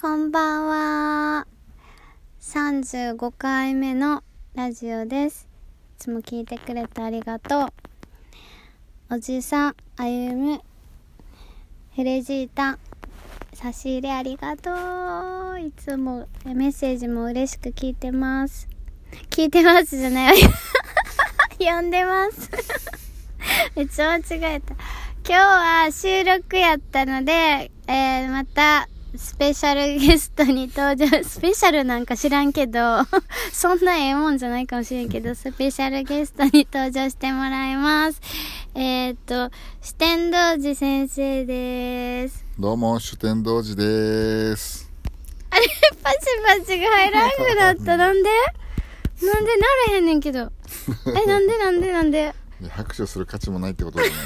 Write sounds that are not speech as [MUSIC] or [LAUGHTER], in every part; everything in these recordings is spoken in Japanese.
こんばんは。35回目のラジオです。いつも聞いてくれてありがとう。おじさん、あゆむ、ヘレジータ、差し入れありがとう。いつもメッセージも嬉しく聞いてます。聞いてますじゃない。[LAUGHS] 呼んでます。[LAUGHS] めっちゃ間違えた。今日は収録やったので、えー、また、スペシャルゲストに登場、スペシャルなんか知らんけど、[LAUGHS] そんなええもんじゃないかもしれんけど、スペシャルゲストに登場してもらいます。えっ、と、四天童寺先生です。どうも、主天童寺です。あれ、パチパチが入らんくなった。[LAUGHS] なんで？なんでなれへんねんけど。[LAUGHS] え、なんでなんでなんで？拍手する価値もないってことじゃない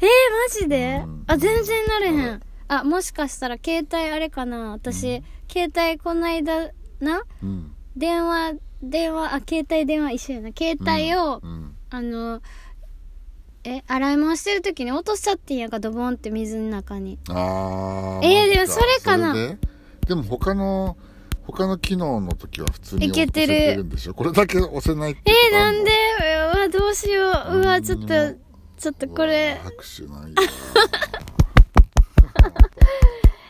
えー、マジで？うんあ、全然なれへん。あ、もしかしたら携帯あれかな？私、携帯こないだな？のうん。電話、電話、あ、携帯電話一緒やな。携帯を、うん。あの、え、洗い物してる時に落としちゃってんやんか、ドボンって水の中に。あー。えーでもそれかな？ででも他の、他の機能の時は普通にいけてる押せてるんでしょ？これだけ押せないってえー、なんで？うわ、どうしよう。うわ、ちょっとうん、ちょっとこれ拍手ないよ。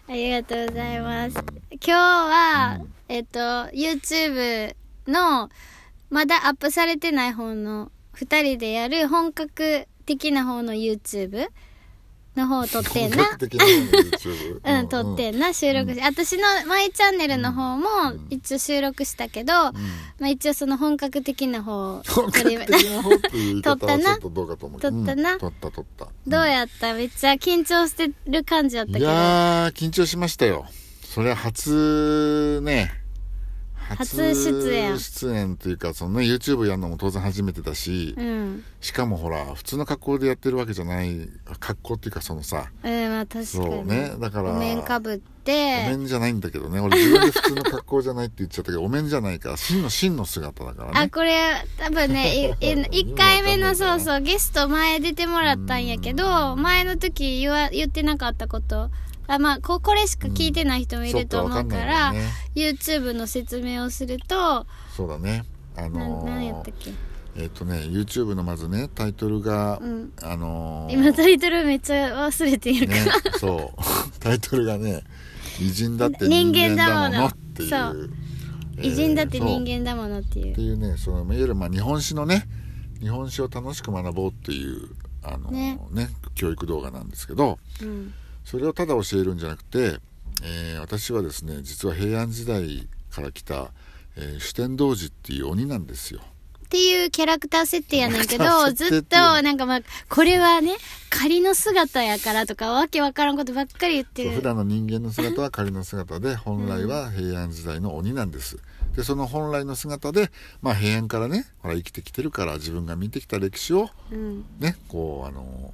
ありがとうございます。今日は、えっと、YouTube の、まだアップされてない方の、二人でやる本格的な方の YouTube の方を撮ってんな。うん、撮ってんな、収録し、私のマイチャンネルの方も一応収録したけど、まあ一応その本格的な方を撮り撮ったな。撮ったな。うん。撮った撮った。どうやった？めっちゃ緊張してる感じだったけいど。やー、緊張しましたよ。それは初ね、初出演出演というか、そのね、YouTube やるのも当然初めてだし、うん。しかもほら、普通の格好でやってるわけじゃない、格好っていうかそのさ、うん、まあ確かそうに。ね、だから、お面かぶっおて、面じゃないんだけどね、俺自分で普通の格好じゃないって言っちゃったけど、[LAUGHS] お面じゃないから、真の真の姿だからあ、ね。これ、多分ね、[LAUGHS] いい一回目のそうそう、ゲスト前出てもらったんやけど、前の時言わ、言ってなかったこと。あまあこ、これしか聞いてない人もいると思うから、かんないよね YouTube の説明をすると、そうだね。あな、のなんやったっけ？えっ、とね、YouTube のまずね、タイトルが、うんあのー今タイトルめっちゃ忘れているから、ね、そう。[LAUGHS] タイトルがね、偉人だって人人間間だものっていう。偉人だって人間だものっていうって。いうね、そのいわゆるまあ日本史のね、日本史を楽しく学ぼうっていう、あのねね教育動画なんですけど、うん。それをただ教えるんじゃなくて、えー私はですね、実は平安時代から来た、えー、主天童寺っていう鬼なんですよ。っていうキャラクター設定やねんけどずっとなんかまあ、これはね、仮の姿やからとか、わけわからんことばっかり言ってる。普段の人間の姿は仮の姿で本来は平安時代の鬼なんですでその本来の姿で、まあ、平安からねほら生きてきてるから自分が見てきた歴史をうん。ねこうあの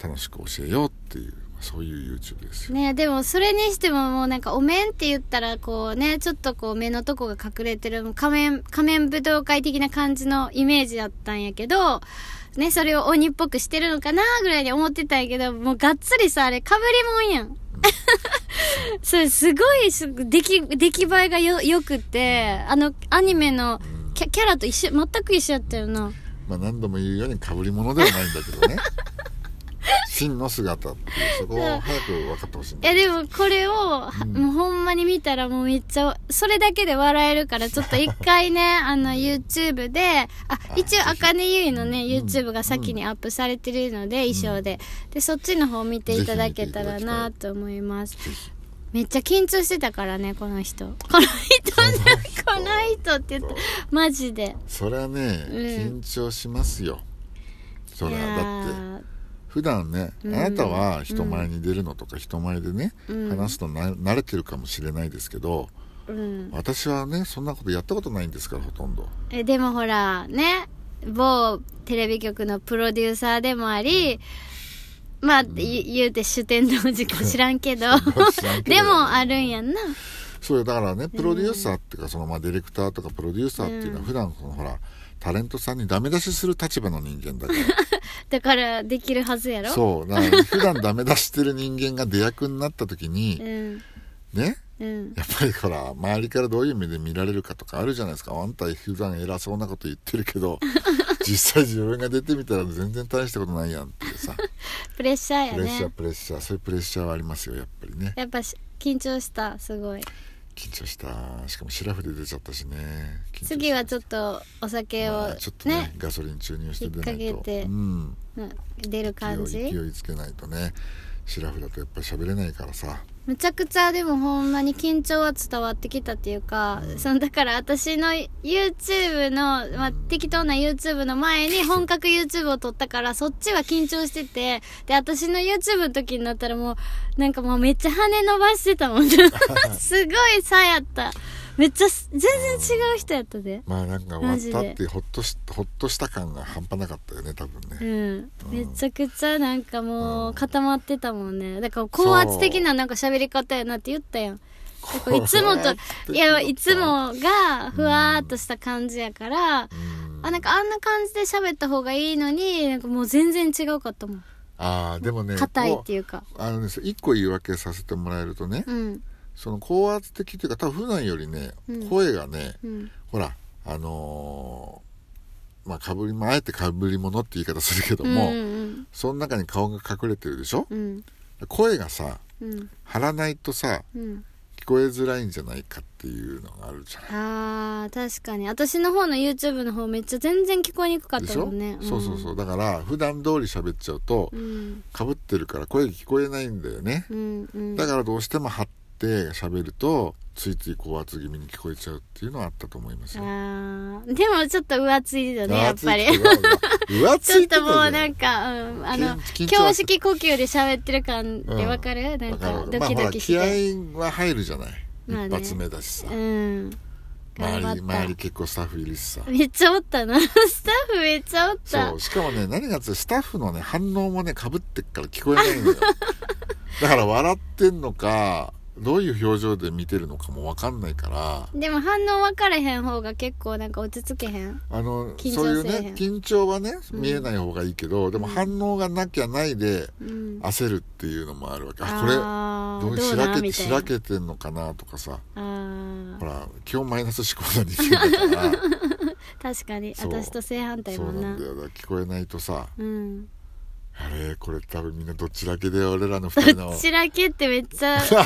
楽しく教えようっていうそういう YouTube ですよねでもそれにしてももうなんかお面って言ったらこうね、ちょっとこう目のとこが隠れてる、仮面、仮面武道会的な感じのイメージだったんやけど、ね、それを鬼っぽくしてるのかなぐらいに思ってたんやけど、もうがっつりさ、あれ被りもんやん。[LAUGHS] それすごいす、出来、出来栄えがよ、良くって、あの、アニメのキャキャラと一緒、全く一緒やったよな。まあ、何度も言うように被り物ではないんだけどね真の姿っていうそこを早く分かってほしいんいだやでもこれを、もうほんまに見たらもうめっちゃ、それだけで笑えるから、ちょっと一回ね、[LAUGHS] あの YouTube で、あ、一応、あかねゆいのね、YouTube が先にアップされてるので、衣装で。で、そっちの方見ていただけたらなと思います。めっちゃ緊張してたからね、この人。この人ね、この人。って言った。マジで。それはね、うん。緊張しますよ。それいやはだってー普段ね、うん。あなたは人前に出るのとか人前でね、うん。話すのな慣れてるかもしれないですけどうん。私はねそんなことやったことないんですからほとんど。えでもほらね某テレビ局のプロデューサーでもありまあ、言言うて主典同時か知らんけど [LAUGHS] 知らんけど。でもあるんやんな。そうよだからねプロデューサーっていうかそのまあディレクターとかプロデューサーっていうのは普段そのほらタレントさんにダメ出しする立場の人間だから [LAUGHS] だからできるはずやろ？そう。普段ダメ出してる人間が出役になった時に [LAUGHS] うん。ね？うん。やっぱりほら周りからどういう目で見られるかとかあるじゃないですか。あんた普段偉そうなこと言ってるけど [LAUGHS] 実際自分が出てみたら全然大したことないやんってさ。[LAUGHS] プレッシャーやプレッシャーねプレッシャー。そういうプレッシャーはありますよやっぱりね。やっぱし緊張したすごい緊張した。しかもシラフで出ちゃったしね。次はちょっとお酒をまあちょっとねねガソリン注入して出ないと。うん。うん出る感じ？勢いつけないとね。シラフだとやっぱり喋れないからさむちゃくちゃでもほんまに緊張は伝わってきたっていうか、そのだから私の YouTube の、まあ、適当な YouTube の前に [LAUGHS] 本格 YouTube を撮ったからそっちは緊張しててで私の YouTube の時になったらもうなんかもうめっちゃ羽伸ばしてたもん。[LAUGHS] すごい差やっためっちゃす全然違う人やったで。まあなんか終わったってほっとしほっとした感が半端なかったよね多分うね、ん、めちゃくちゃなんかもう固まってたもんね。だから高圧的ななんか喋り方やなって言ったやん。いつもと [LAUGHS] いやいつもがふわーっとした感じやから、うん。あなんかあんな感じで喋った方がいいのになんかもう全然違うかったもん。ああでもね硬いってこいうか。うあのね一個言い訳させてもらえるとね、うんその高圧的っていうか多分普段よりね、うん。声がねうん。ほらあのーまあかぶりまああえてかぶり物って言い方するけども、うんうんその中に顔が隠れてるでしょ？うん。声がさうん。張らないとさうん。聞こえづらいんじゃないかっていうのがあるじゃない？あー確かに。私の方の YouTube の方めっちゃ全然聞こえにくかったょ、もんね。そうそうそう。だから普段通り喋っちゃうとうん。かぶってるから声聞こえないんだよね、うんうん。だからどうしても張って喋るとついつい高圧気味に聞こえちゃうっていうのはあったと思いますよ。あーでもちょっと浮ついてたねやっぱり。浮つ [LAUGHS] ちょっともうなんか、うん、あの胸式呼吸で喋ってる感でわかる、なんかドキドキして、まあ、気合は入るじゃない、まあね。一発目だしさ、うん。周り周り結構スタッフいるしさ。めっちゃおったな。[LAUGHS] スタッフめっちゃおった。そう。しかもね何がつスタッフのね反応もねかぶってっから聞こえないのよ。[LAUGHS] だから笑ってんのかどういう表情で見てるのかも分かんないから。でも反応分からへん方が結構なんか落ち着けへん。あの緊張そういうね緊張はねうん。見えない方がいいけど、でも反応がなきゃないでうん。焦るっていうのもあるわけ、あこれどうしらけてしらけてんのかなとかさ。ほら基本マイナス思考な人間だから。[LAUGHS] 確かに。そう私と正反対そもな。うなんだよだから聞こえないとさ。うんあれこれ多分みんなどっちだけで俺らの二人の。どっちらけってめっちゃ [LAUGHS] ど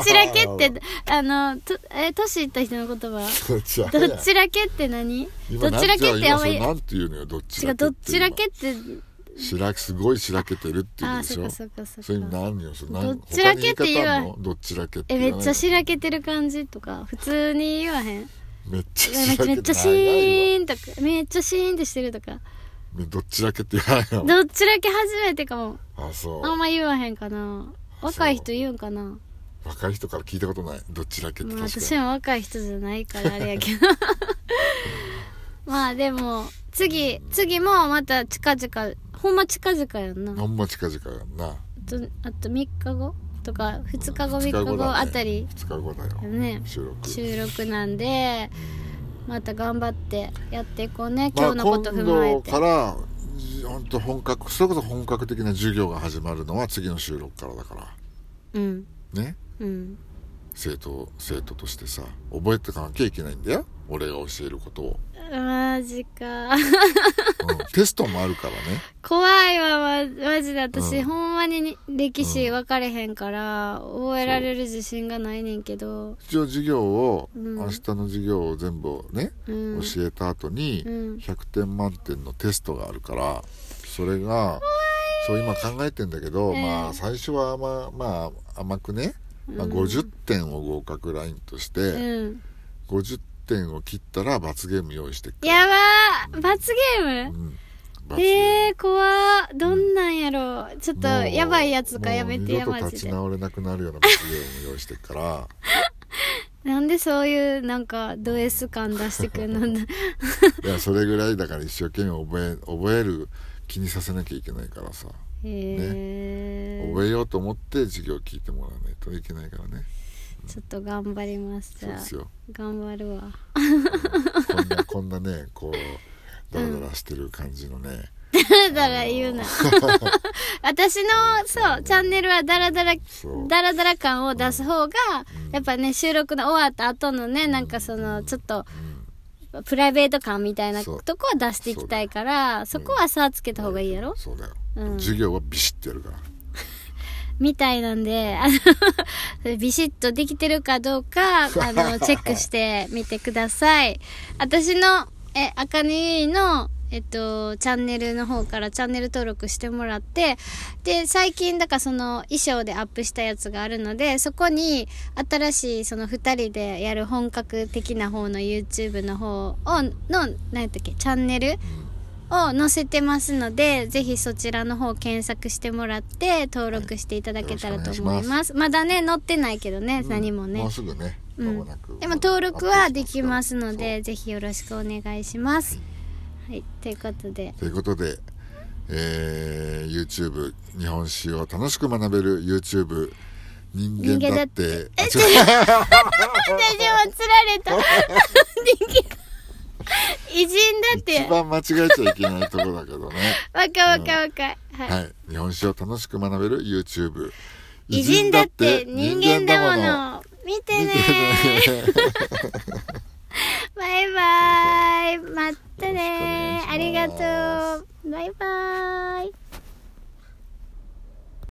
っちらけってあのとえ年いった人の言葉？どっちだけ？って何？どっちらけってあんまりなんて言うのよどっち違うらけどっちらけってしらすごいしらけてるっていうあでしょ？ーそっかそっかそれか。何よそれ何？どっちらけって言わ。どっちらけって。えめっちゃししらけてる感じとか普通に言わへん？めっちゃしけてからめっちゃシーンとかめっちゃシーンってしてるとかどっちらけって言わないの？どっちらけ初めてかも。あそう。あんま言わへんかな。若い人言うんかな。若い人から聞いたことない？どっちらけってまあ確かに。私も若い人じゃないからあれやけど。[LAUGHS] まあでも次次もまた近々ほんま近々やんな。ほんま近々やんな。あとあと3日後？とか2日後3日後あたり？2日後だよ。ね。収録。収録なんでまた頑張ってやっていこうね。まあ今日のこと踏まえて、今度から本当本格それこそ本格的な授業が始まるのは次の収録からだから。うん。ね？うん。生徒生徒としてさ覚えてかなきゃいけないんだよ。俺が教えることを、マジか。うん、テストもあるからね。怖いわまマジで私、うん。ほんまに歴史分かれへんから覚えられる自信がないねんけど。一応授業を、うん。明日の授業を全部ね、うん。教えた後にうん。100点満点のテストがあるからそれがそう今考えてんだけど、ええ。まあ最初は甘,、まあ、甘くね、まあ、うん。50点を合格ラインとして、うん。50点を切ったら罰ゲーム用意してっからやばー。罰ゲーム？うん。罰ゲーム。えー、怖ー。どんなんやろちょっとやばいやつかやめてやマジで。と立ち直れなくなるような罰ゲーム用意してっから。[LAUGHS] なんでそういうなんかド S 感出してくんの [LAUGHS] いやそれぐらいだから一生懸命覚え覚える気にさせなきゃいけないからさ。へえ覚えようと思って授業聞いてもらわないといけないからねちょっと頑張りますそうですよ。頑張るわ。こんなこんなねこうダラダラしてる感じのね、[LAUGHS] だら言うな。[LAUGHS] 私のそうチャンネルはダラダラダラダラ感を出す方がうん。やっぱね収録の終わった後のねなんかそのちょっとプライベート感みたいなとこは出していきたいからそこは差つけた方がいいやろ？そうだよ、うん。授業はビシッてやるからみたいなんで、あの、[LAUGHS] ビシッとできてるかどうか、[LAUGHS] あの、チェックしてみてください。私の、え、あかねゆいの、えっと、チャンネルの方からチャンネル登録してもらって、で、最近、だからその衣装でアップしたやつがあるので、そこに新しいその二人でやる本格的な方の YouTube の方を、の、何やったっけ、チャンネルを載せてますので、ぜひそちらの方検索してもらって登録していただけたらと思います。まだね、載ってないけどね、うん何もね。もう。すぐねうん。間もなく、でも登録はできますので、ぜひよろしくお願いします。はい、ということで、ということで、えー、YouTube 日本史を楽しく学べる YouTube 人間だって。あ違う。[LAUGHS] 私も釣られた。[LAUGHS] 偉人だって一。番間違えちゃいけないところだけどね [LAUGHS] わかわかわか。はい。はい日本史を楽しく学べる YouTube 偉人だって人間だもの。見てねバイバイ。[LAUGHS] またねありがとう。バイバイ。